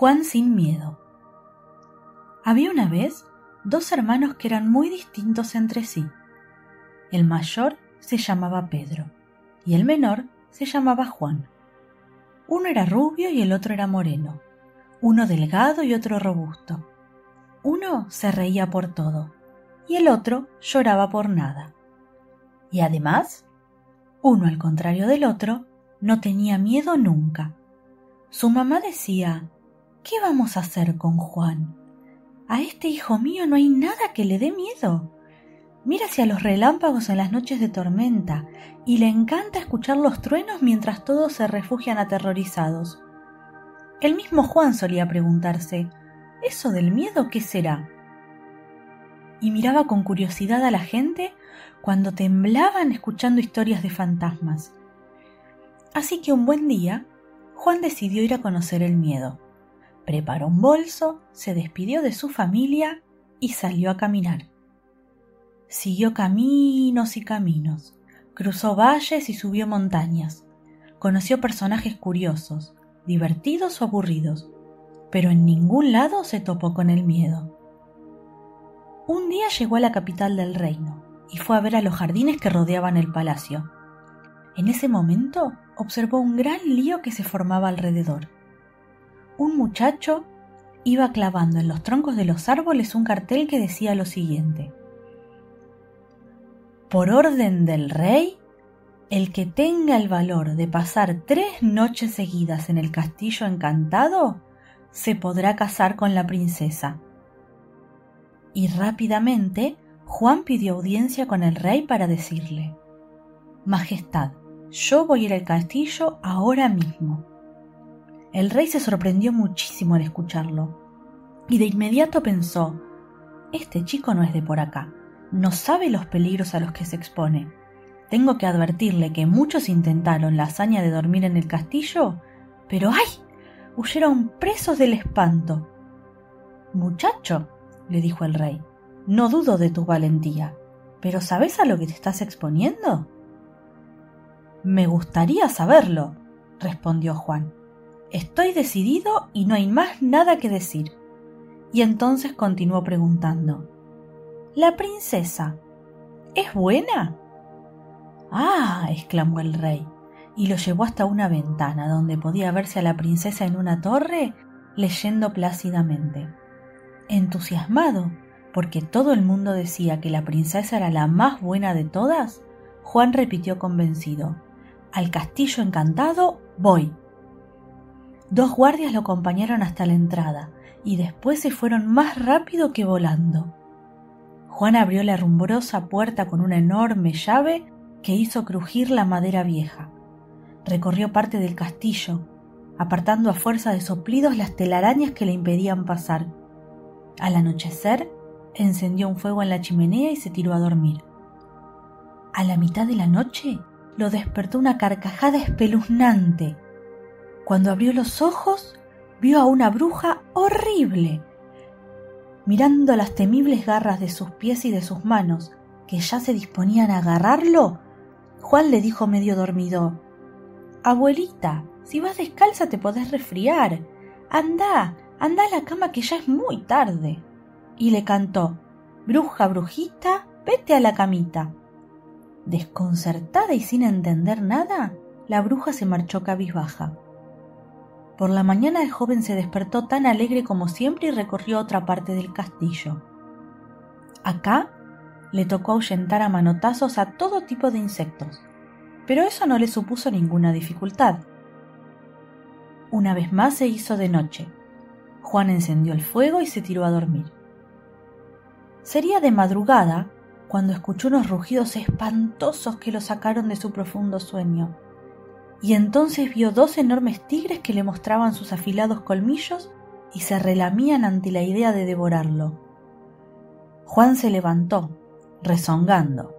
Juan sin miedo. Había una vez dos hermanos que eran muy distintos entre sí. El mayor se llamaba Pedro y el menor se llamaba Juan. Uno era rubio y el otro era moreno, uno delgado y otro robusto. Uno se reía por todo y el otro lloraba por nada. Y además, uno al contrario del otro, no tenía miedo nunca. Su mamá decía, ¿qué vamos a hacer con Juan? A este hijo mío no hay nada que le dé miedo. Mira hacia los relámpagos en las noches de tormenta y le encanta escuchar los truenos mientras todos se refugian aterrorizados. El mismo Juan solía preguntarse, ¿eso del miedo qué será? Y miraba con curiosidad a la gente cuando temblaban escuchando historias de fantasmas. Así que un buen día, Juan decidió ir a conocer el miedo. Preparó un bolso, se despidió de su familia y salió a caminar. Siguió caminos y caminos, cruzó valles y subió montañas, conoció personajes curiosos, divertidos o aburridos, pero en ningún lado se topó con el miedo. Un día llegó a la capital del reino y fue a ver a los jardines que rodeaban el palacio. En ese momento observó un gran lío que se formaba alrededor. Un muchacho iba clavando en los troncos de los árboles un cartel que decía lo siguiente. Por orden del rey, el que tenga el valor de pasar tres noches seguidas en el castillo encantado, se podrá casar con la princesa. Y rápidamente Juan pidió audiencia con el rey para decirle, Majestad, yo voy a ir al castillo ahora mismo. El rey se sorprendió muchísimo al escucharlo, y de inmediato pensó, Este chico no es de por acá, no sabe los peligros a los que se expone. Tengo que advertirle que muchos intentaron la hazaña de dormir en el castillo, pero ¡ay! huyeron presos del espanto. Muchacho, le dijo el rey, no dudo de tu valentía, pero ¿sabes a lo que te estás exponiendo? Me gustaría saberlo, respondió Juan. Estoy decidido y no hay más nada que decir. Y entonces continuó preguntando. ¿La princesa es buena? Ah, exclamó el rey, y lo llevó hasta una ventana donde podía verse a la princesa en una torre leyendo plácidamente. Entusiasmado, porque todo el mundo decía que la princesa era la más buena de todas, Juan repitió convencido, Al castillo encantado voy. Dos guardias lo acompañaron hasta la entrada, y después se fueron más rápido que volando. Juan abrió la rumbrosa puerta con una enorme llave que hizo crujir la madera vieja. Recorrió parte del castillo, apartando a fuerza de soplidos las telarañas que le impedían pasar. Al anochecer, encendió un fuego en la chimenea y se tiró a dormir. A la mitad de la noche lo despertó una carcajada espeluznante. Cuando abrió los ojos, vio a una bruja horrible. Mirando las temibles garras de sus pies y de sus manos, que ya se disponían a agarrarlo, Juan le dijo medio dormido Abuelita, si vas descalza te podés resfriar. Anda, anda a la cama que ya es muy tarde y le cantó Bruja, brujita, vete a la camita. Desconcertada y sin entender nada, la bruja se marchó cabizbaja. Por la mañana el joven se despertó tan alegre como siempre y recorrió otra parte del castillo. Acá le tocó ahuyentar a manotazos a todo tipo de insectos, pero eso no le supuso ninguna dificultad. Una vez más se hizo de noche. Juan encendió el fuego y se tiró a dormir. Sería de madrugada cuando escuchó unos rugidos espantosos que lo sacaron de su profundo sueño. Y entonces vio dos enormes tigres que le mostraban sus afilados colmillos y se relamían ante la idea de devorarlo. Juan se levantó, rezongando.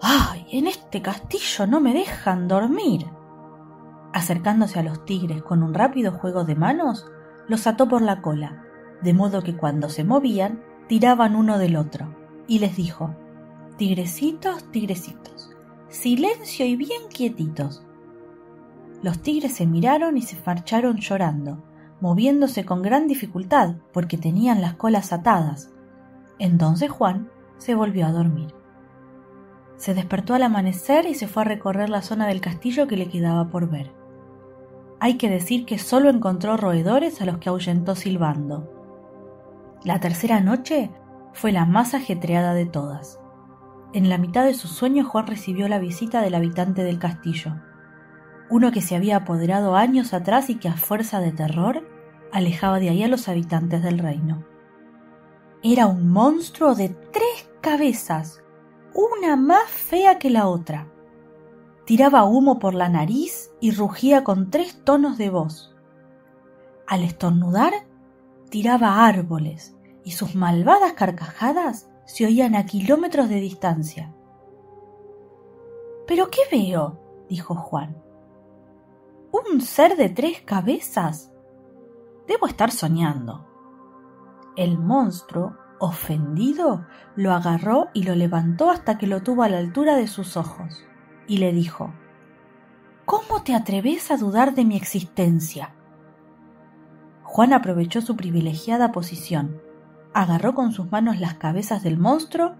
¡Ay! En este castillo no me dejan dormir. Acercándose a los tigres con un rápido juego de manos, los ató por la cola, de modo que cuando se movían tiraban uno del otro, y les dijo, Tigrecitos, tigrecitos, silencio y bien quietitos. Los tigres se miraron y se marcharon llorando, moviéndose con gran dificultad porque tenían las colas atadas. Entonces Juan se volvió a dormir. Se despertó al amanecer y se fue a recorrer la zona del castillo que le quedaba por ver. Hay que decir que solo encontró roedores a los que ahuyentó silbando. La tercera noche fue la más ajetreada de todas. En la mitad de sus sueños Juan recibió la visita del habitante del castillo, uno que se había apoderado años atrás y que a fuerza de terror alejaba de ahí a los habitantes del reino. Era un monstruo de tres cabezas, una más fea que la otra. Tiraba humo por la nariz y rugía con tres tonos de voz. Al estornudar, tiraba árboles y sus malvadas carcajadas se oían a kilómetros de distancia. ¿Pero qué veo? dijo Juan. ¿Un ser de tres cabezas? Debo estar soñando. El monstruo, ofendido, lo agarró y lo levantó hasta que lo tuvo a la altura de sus ojos, y le dijo ¿Cómo te atreves a dudar de mi existencia? Juan aprovechó su privilegiada posición, agarró con sus manos las cabezas del monstruo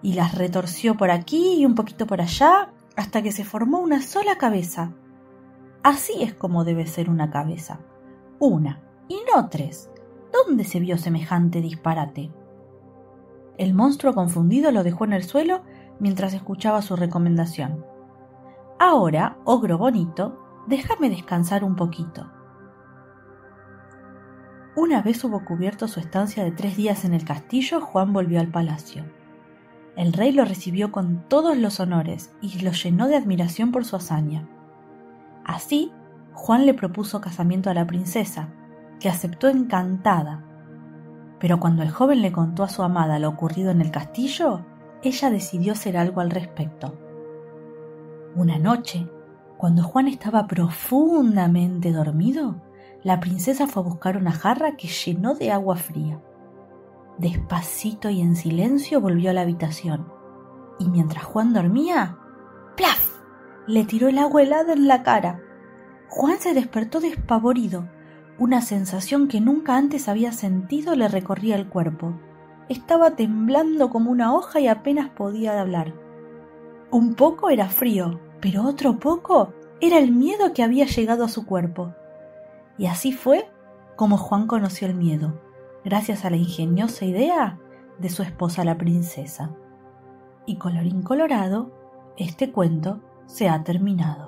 y las retorció por aquí y un poquito por allá hasta que se formó una sola cabeza. Así es como debe ser una cabeza. Una, y no tres. ¿Dónde se vio semejante disparate? El monstruo confundido lo dejó en el suelo mientras escuchaba su recomendación. Ahora, ogro bonito, déjame descansar un poquito. Una vez hubo cubierto su estancia de tres días en el castillo, Juan volvió al palacio. El rey lo recibió con todos los honores y lo llenó de admiración por su hazaña. Así, Juan le propuso casamiento a la princesa, que aceptó encantada. Pero cuando el joven le contó a su amada lo ocurrido en el castillo, ella decidió hacer algo al respecto. Una noche, cuando Juan estaba profundamente dormido, la princesa fue a buscar una jarra que llenó de agua fría. Despacito y en silencio volvió a la habitación, y mientras Juan dormía, ¡plaf! Le tiró el agua helada en la cara. Juan se despertó despavorido. Una sensación que nunca antes había sentido le recorría el cuerpo. Estaba temblando como una hoja y apenas podía hablar. Un poco era frío, pero otro poco era el miedo que había llegado a su cuerpo. Y así fue como Juan conoció el miedo, gracias a la ingeniosa idea de su esposa la princesa. Y colorín colorado, este cuento se ha terminado.